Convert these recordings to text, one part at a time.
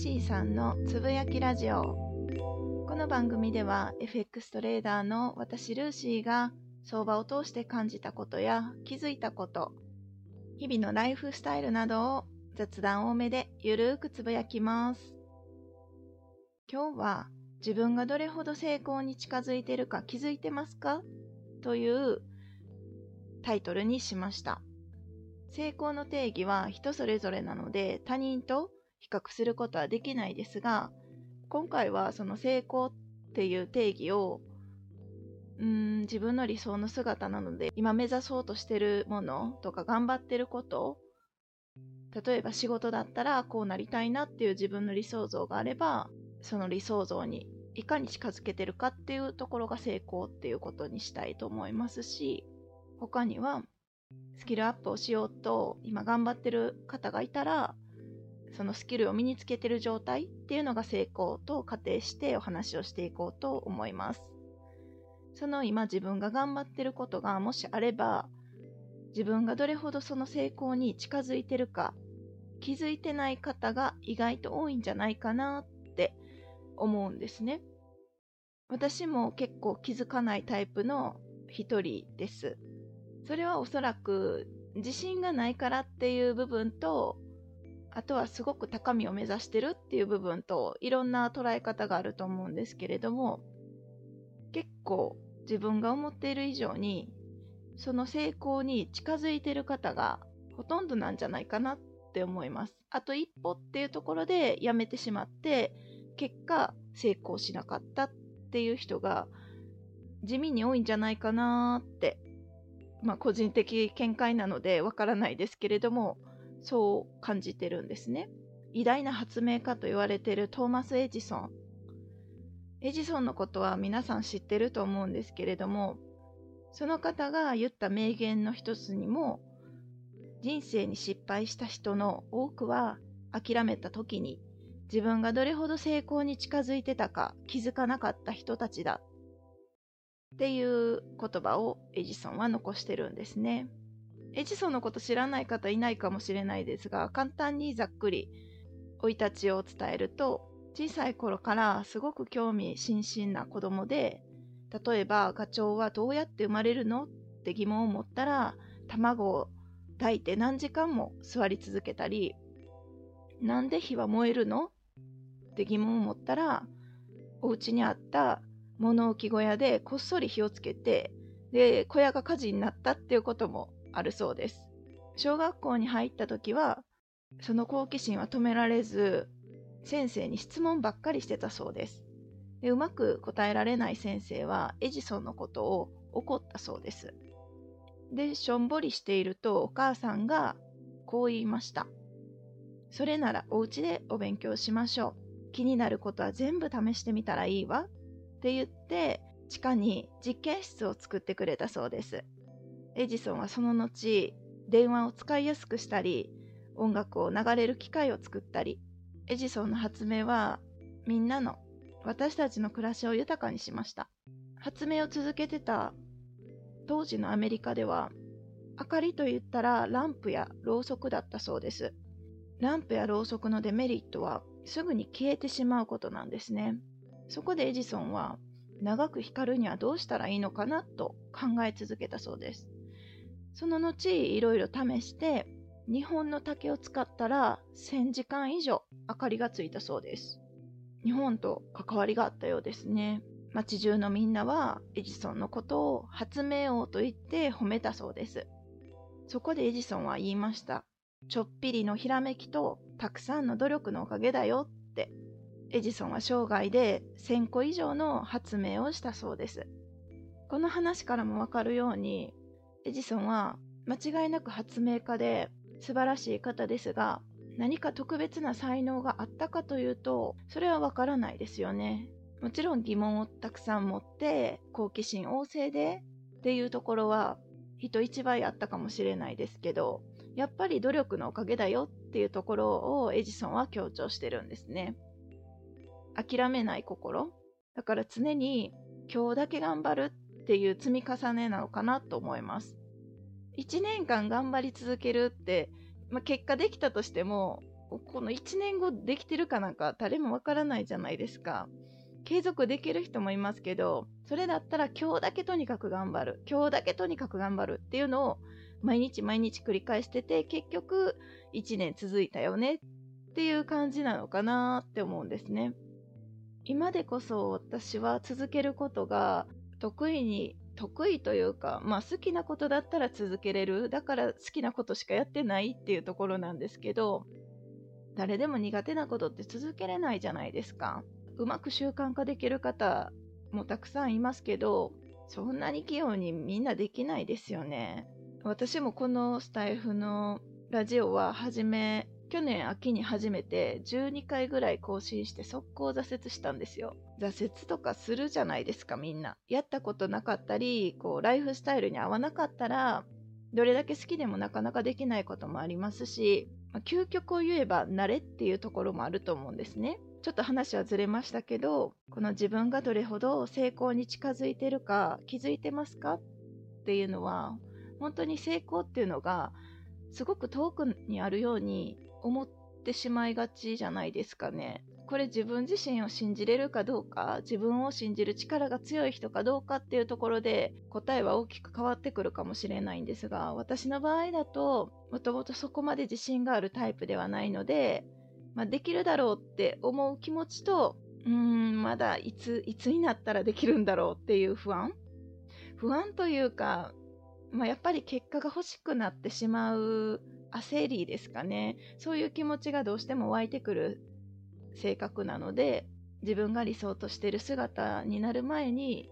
シーさんのつぶやきラジオ。この番組では FX トレーダーの私ルーシーが相場を通して感じたことや気づいたこと日々のライフスタイルなどを雑談多めでゆるーくつぶやきます。今日は自分がどれほど成功に近づいてるか気づいてますか？というタイトルにしました。成功の定義は人それぞれなので他人と比較することはできないですが今回はその成功っていう定義をうん自分の理想の姿なので今目指そうとしてるものとか頑張ってること例えば仕事だったらこうなりたいなっていう自分の理想像があればその理想像にいかに近づけてるかっていうところが成功っていうことにしたいと思いますし他にはスキルアップをしようと今頑張ってる方がいたらそのスキルを身につけてる状態っていうのが成功と仮定してお話をしていこうと思います。その今自分が頑張ってることがもしあれば自分がどれほどその成功に近づいてるか気づいてない方が意外と多いんじゃないかなって思うんですね。私も結構気づかないタイプの一人です。それはおそらく自信がないからっていう部分とあとはすごく高みを目指してるっていう部分といろんな捉え方があると思うんですけれども結構自分が思っている以上にその成功に近づいてる方がほとんどなんじゃないかなって思います。あと一歩っていうところでやめてしまって結果成功しなかったっていう人が地味に多いんじゃないかなってまあ、個人的見解なのでわからないですけれどもそう感じてるんですね偉大な発明家と言われているトーマス・エジソンエジソンのことは皆さん知ってると思うんですけれどもその方が言った名言の一つにも人生に失敗した人の多くは諦めた時に自分がどれほど成功に近づいてたか気づかなかった人たちだっていう言葉をエジソンは残してるんですね。エジソンのこと知らない方いないかもしれないですが、簡単にざっくり生い立ちを伝えると、小さい頃からすごく興味津々な子供で、例えばガチョウはどうやって生まれるのって疑問を持ったら、卵を抱いて何時間も座り続けたり、なんで火は燃えるのって疑問を持ったら、お家にあった物置小屋でこっそり火をつけてで小屋が火事になったっていうこともあるそうです。小学校に入った時はその好奇心は止められず先生に質問ばっかりしてたそうです。でうまく答えられない先生はエジソンのことを怒ったそうです。でしょんぼりしているとお母さんがこう言いました。それならお家でお勉強しましょう。気になることは全部試してみたらいいわ。って言って地下に実験室を作ってくれたそうです。エジソンはその後電話を使いやすくしたり音楽を流れる機械を作ったりエジソンの発明はみんなの私たちの暮らしを豊かにしました。発明を続けてた当時のアメリカでは明かりといったらランプやろうそくだったそうです。ランプやろうそくのデメリットはすぐに消えてしまうことなんですね。そこでエジソンは長く光るにはどうしたらいいのかなと考え続けたそうです。その後いろいろ試して日本の竹を使ったら1000時間以上明かりがついたそうです。日本と関わりがあったようですね。街中のみんなはエジソンのことを発明王と言って褒めたそうです。そこでエジソンは言いました。ちょっぴりのひらめきとたくさんの努力のおかげだよってエジソンは生涯で1000個以上の発明をしたそうです。この話からもわかるように、エジソンは間違いなく発明家で素晴らしい方ですが、何か特別な才能があったかというと、それはわからないですよね。もちろん疑問をたくさん持って、好奇心旺盛でっていうところは人一倍あったかもしれないですけど、やっぱり努力のおかげだよっていうところをエジソンは強調してるんですね。諦めない心だから常に今日だけ頑張るっていう積み重ねなのかなと思います1年間頑張り続けるって、まあ、結果できたとしてもこの1年後できてるかなんか誰もわからないじゃないですか。継続できる人もいますけど、それだったら今日だけとにかく頑張る。今日だけとにかく頑張るっていうのを毎日毎日繰り返してて、結局1年続いたよねっていう感じなのかなって思うんですね。今でこそ私は続けることが得意に得意というか、まあ好きなことだったら続けれる。だから好きなことしかやってないっていうところなんですけど、誰でも苦手なことって続けれないじゃないですか。うまく習慣化できる方もたくさんいますけど、そんなに器用にみんなできないですよね。私もこのスタイフのラジオは初め、去年秋に初めて12回ぐらい更新して速攻挫折したんですよ。挫折とかするじゃないですかみんな。やったことなかったり、こうライフスタイルに合わなかったら、どれだけ好きでもなかなかできないこともありますし、まあ、究極を言えば慣れっていうところもあると思うんですね。ちょっと話はずれましたけど、この自分がどれほど成功に近づいてるか気づいてますか？っていうのは、本当に成功っていうのがすごく遠くにあるように思ってしまいがちじゃないですかね。これ自分自身を信じれるかどうか、自分を信じる力が強い人かどうかっていうところで答えは大きく変わってくるかもしれないんですが、私の場合だと、もともとそこまで自信があるタイプではないので、まあ、できるだろうって思う気持ちと、うーん、まだいつ、いつになったらできるんだろうっていう不安？不安というか、まあ、やっぱり結果が欲しくなってしまう焦りですかね。そういう気持ちがどうしても湧いてくる性格なので自分が理想としている姿になる前に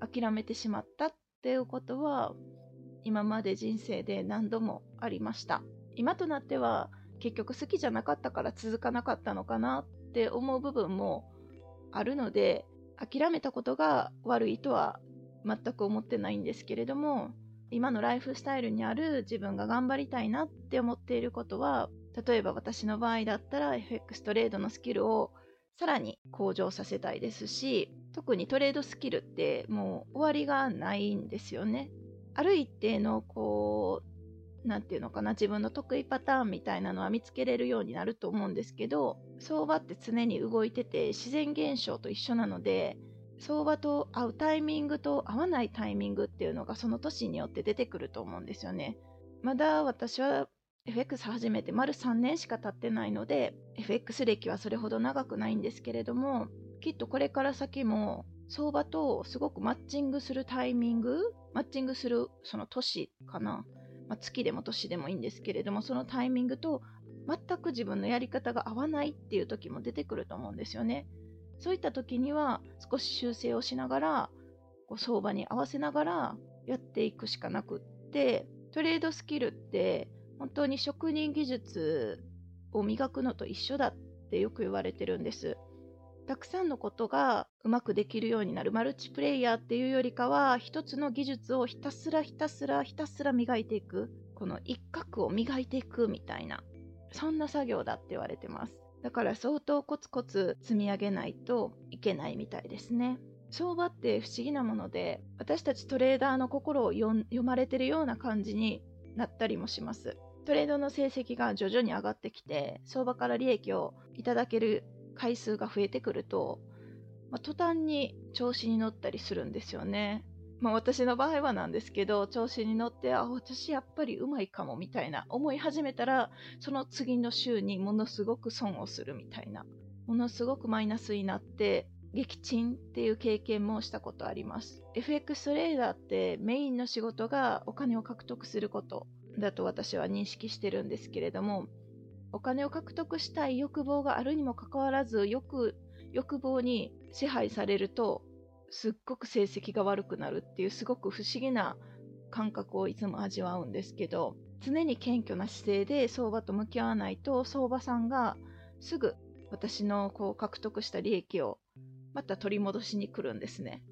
諦めてしまったっていうことは今まで人生で何度もありました今となっては結局好きじゃなかったから続かなかったのかなって思う部分もあるので諦めたことが悪いとは全く思ってないんですけれども今のライフスタイルにある自分が頑張りたいなって思っていることは例えば私の場合だったら FX トレードのスキルをさらに向上させたいですし、特にトレードスキルってもう終わりがないんですよね。ある一定のこう、なんていうのかな、自分の得意パターンみたいなのは見つけれるようになると思うんですけど、相場って常に動いてて自然現象と一緒なので、相場と合うタイミングと合わないタイミングっていうのがその年によって出てくると思うんですよね。まだ私は FX 始めて丸3年しか経ってないので FX 歴はそれほど長くないんですけれどもきっとこれから先も相場とすごくマッチングするタイミングマッチングするその年かな、まあ、月でも年でもいいんですけれどもそのタイミングと全く自分のやり方が合わないっていう時も出てくると思うんですよねそういった時には少し修正をしながらこう相場に合わせながらやっていくしかなくってトレードスキルって本当に職人技術を磨くのと一緒だってよく言われてるんです。たくさんのことがうまくできるようになる。マルチプレイヤーっていうよりかは一つの技術をひたすらひたすらひたすら磨いていく。この一角を磨いていくみたいなそんな作業だって言われてます。だから相当コツコツ積み上げないといけないみたいですね相場って不思議なもので私たちトレーダーの心を読まれてるような感じになったりもしますトレードの成績が徐々に上がってきて、相場から利益をいただける回数が増えてくると、まあ、途端に調子に乗ったりするんですよね。まあ私の場合はなんですけど、調子に乗って、あ、私やっぱりうまいかもみたいな思い始めたら、その次の週にものすごく損をするみたいな、ものすごくマイナスになって、撃沈っていう経験もしたことあります。FX トレーダーってメインの仕事がお金を獲得することだと私は認識してるんですけれども、お金を獲得したい欲望があるにもかかわらず、よく欲望に支配されると、すっごく成績が悪くなるっていうすごく不思議な感覚をいつも味わうんですけど、常に謙虚な姿勢で相場と向き合わないと、相場さんがすぐ私のこう獲得した利益をまた取り戻しに来るんですね。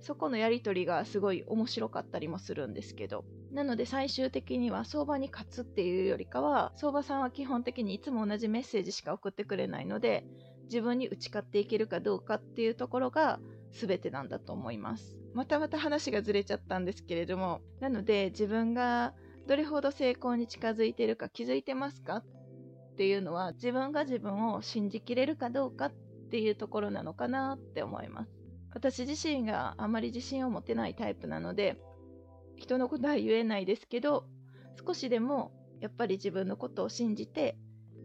そこのやり取りがすごい面白かったりもするんですけど。なので最終的には相場に勝つっていうよりかは、相場さんは基本的にいつも同じメッセージしか送ってくれないので、自分に打ち勝っていけるかどうかっていうところが全てなんだと思います。またまた話がずれちゃったんですけれども、なので自分がどれほど成功に近づいているか気づいてますか？っっていうのは自分が自分を信じきれるかどうか？っていうところなのかなって思います。私自身があまり自信を持てないタイプなので人のことは言えないですけど少しでもやっぱり自分のことを信じて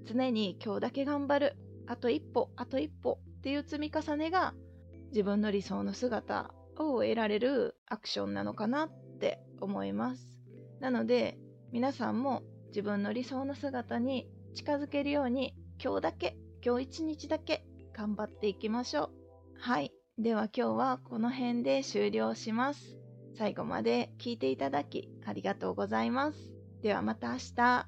常に今日だけ頑張るあと一歩あと一歩っていう積み重ねが自分の理想の姿を得られるアクションなのかなって思います。なので皆さんも自分の理想の姿に近づけるように今日だけ今日一日だけ頑張っていきましょう。はい。では今日はこの辺で終了します。最後まで聞いていただきありがとうございます。ではまた明日。